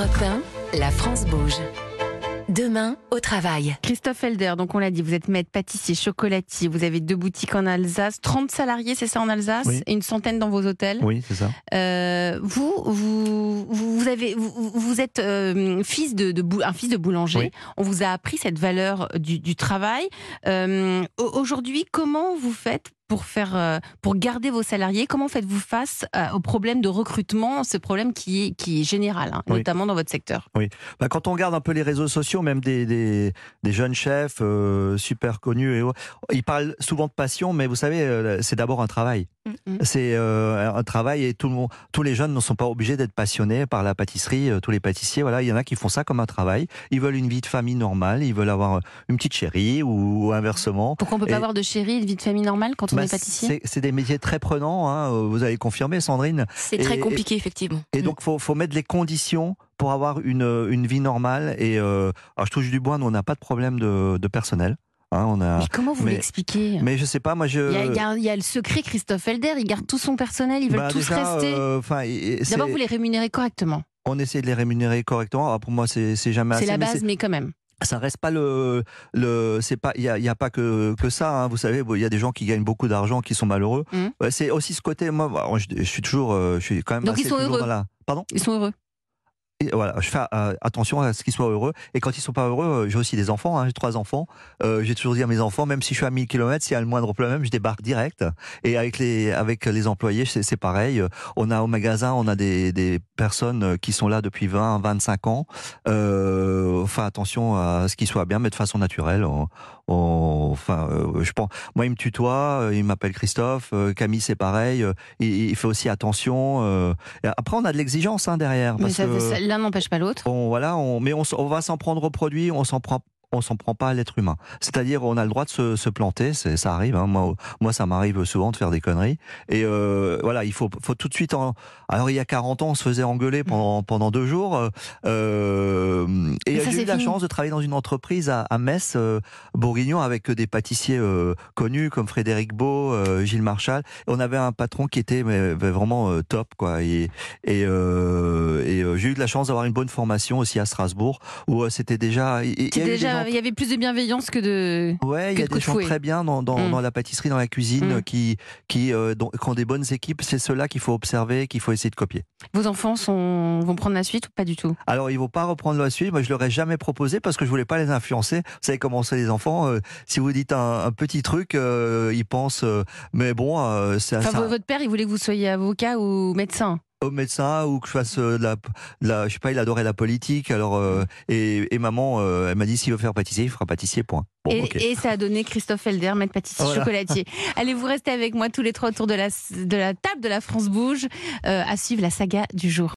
Europe 1, la France bouge. Demain, au travail. Christophe Elder, donc on l'a dit, vous êtes maître pâtissier, chocolatier, vous avez deux boutiques en Alsace, 30 salariés, c'est ça en Alsace, Oui. et une centaine dans vos hôtels. Oui, c'est ça. Euh, vous, vous, vous, avez, vous, vous êtes euh, fils de, un fils de boulanger. Oui. On vous a appris cette valeur du, du travail. Euh, au- Aujourd'hui, comment vous faites pour faire, euh, pour garder vos salariés Comment faites-vous face euh, au problème de recrutement, ce problème qui est, qui est général, hein, Oui. notamment dans votre secteur? Bah, quand on regarde un peu les réseaux sociaux, même des, des, des jeunes chefs euh, super connus, et, ils parlent souvent de passion, mais vous savez, c'est d'abord un travail. Mhm. C'est euh, un travail et tout le monde, tous les jeunes ne sont pas obligés d'être passionnés par la pâtisserie. tous les pâtissiers, voilà, il y en a qui font ça comme un travail. Ils veulent une vie de famille normale, ils veulent avoir une petite chérie ou, ou inversement. Pourquoi on peut Et- pas avoir de chérie et de vie de famille normale quand on Bah, pâtissier c'est c'est des métiers très prenants, hein, euh, vous avez confirmé, Sandrine. C'est très compliqué, effectivement. Et donc, faut, faut mettre les conditions pour avoir une, une vie normale. Et euh, alors, je touche du bois, nous, on n'a pas de problème de, de personnel. Hein, on a, Mais comment vous l'expliquez mais je sais pas, moi, je. il y, a, il y le secret Christophe Elder, il garde tout son personnel, ils veulent bah, tous déjà, rester. euh, D'abord, c'est- vous les rémunérez correctement. on essaie de les rémunérer correctement. Alors, pour moi, c'est c'est jamais C'est assez. la mais base, mais quand même. Ça reste pas le le c'est pas il y a, il y a pas que que ça hein, vous savez il y a des gens qui gagnent beaucoup d'argent qui sont malheureux. Ouais, c'est aussi ce côté moi je, je suis toujours euh, je suis quand même Donc, ils assez sont toujours heureux. la pardon? Ils sont heureux. Et voilà, je fais euh, attention à ce qu'ils soient heureux. Et quand ils sont pas heureux, euh, j'ai aussi des enfants, hein, j'ai trois enfants. Euh, j'ai toujours dit à mes enfants, même si je suis à 1000 km, s'il y a le moindre problème, je débarque direct. Et avec les avec les employés, c'est pareil. On a au magasin, on a des, des personnes qui sont là depuis 20, 25 ans. Euh, enfin, attention à ce qu'ils soient bien, mais de façon naturelle. On- on- enfin, euh, je pense. Moi, il me tutoie, il m'appelle Christophe. euh, Camille, c'est pareil. il, il fait aussi attention. euh. Et après, on a de l'exigence hein, derrière. Mais parce ça, que- ça- l'un n'empêche pas l'autre. on, voilà, on, mais on va s'en prendre au produit, on s'en prend. On s'en prend pas à l'être humain. C'est-à-dire, on a le droit de se, se planter, ça arrive. Hein. Moi, moi, ça m'arrive souvent de faire des conneries. Et euh, voilà, il faut, faut tout de suite. En... Alors, il y a 40 ans, on se faisait engueuler pendant pendant deux jours. Euh, et Mais ça, j'ai eu la fini. chance de travailler dans une entreprise à, à Metz, euh, Bourguignon, avec des pâtissiers euh, connus comme Frédéric Beau, euh, Gilles Marchal. Et on avait un patron qui était mais, vraiment euh, top, quoi. Et, et, euh, et euh, j'ai eu de la chance d'avoir une bonne formation aussi à Strasbourg, où euh, c'était déjà. déjà, gens- il y avait plus de bienveillance que de. Ouais, il y a de des de gens très bien dans, dans, Mm. dans la pâtisserie, dans la cuisine, Mm. qui, qui, euh, dont- qui ont des bonnes équipes. C'est ceux-là qu'il faut observer, qu'il faut essayer de copier. Vos enfants sont, vont prendre la suite ou pas du tout? Alors, ils vont pas reprendre la suite. Moi, je leur ai jamais proposé parce que je voulais pas les influencer. Vous savez comment c'est les enfants. euh, si vous dites un, un petit truc, euh, ils pensent. euh, mais bon, euh, c'est Enfin, ça- vo- votre père, il voulait que vous soyez avocat ou médecin? Au médecin ou que je fasse euh, de la, de la, je sais pas, il adorait la politique. Alors, euh, et, et maman, euh, elle m'a dit s'il veut faire pâtissier, il fera pâtissier. Point. Bon, et, ça a donné Christophe Elder, maître pâtissier Voilà. chocolatier. Allez, vous restez avec moi tous les trois autour de la, de la table de la France Bouge euh, à suivre la saga du jour.